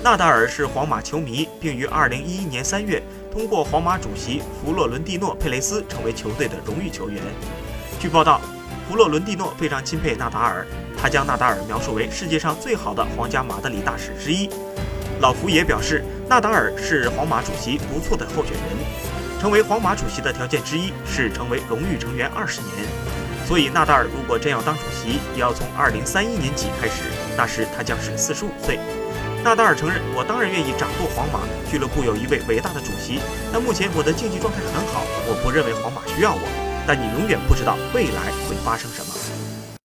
纳达尔是皇马球迷，并于2011年3月通过皇马主席弗洛伦蒂诺·佩雷斯成为球队的荣誉球员。据报道，弗洛伦蒂诺非常钦佩纳达尔，他将纳达尔描述为世界上最好的皇家马德里大使之一。老福也表示，纳达尔是皇马主席不错的候选人。成为皇马主席的条件之一是成为荣誉成员二十年，所以纳达尔如果真要当主席，也要从二零三一年起开始，那时他将是四十五岁。纳达尔承认：“我当然愿意掌舵皇马俱乐部，有一位伟大的主席。但目前我的竞技状态很好，我不认为皇马需要我。但你永远不知道未来会发生什么。”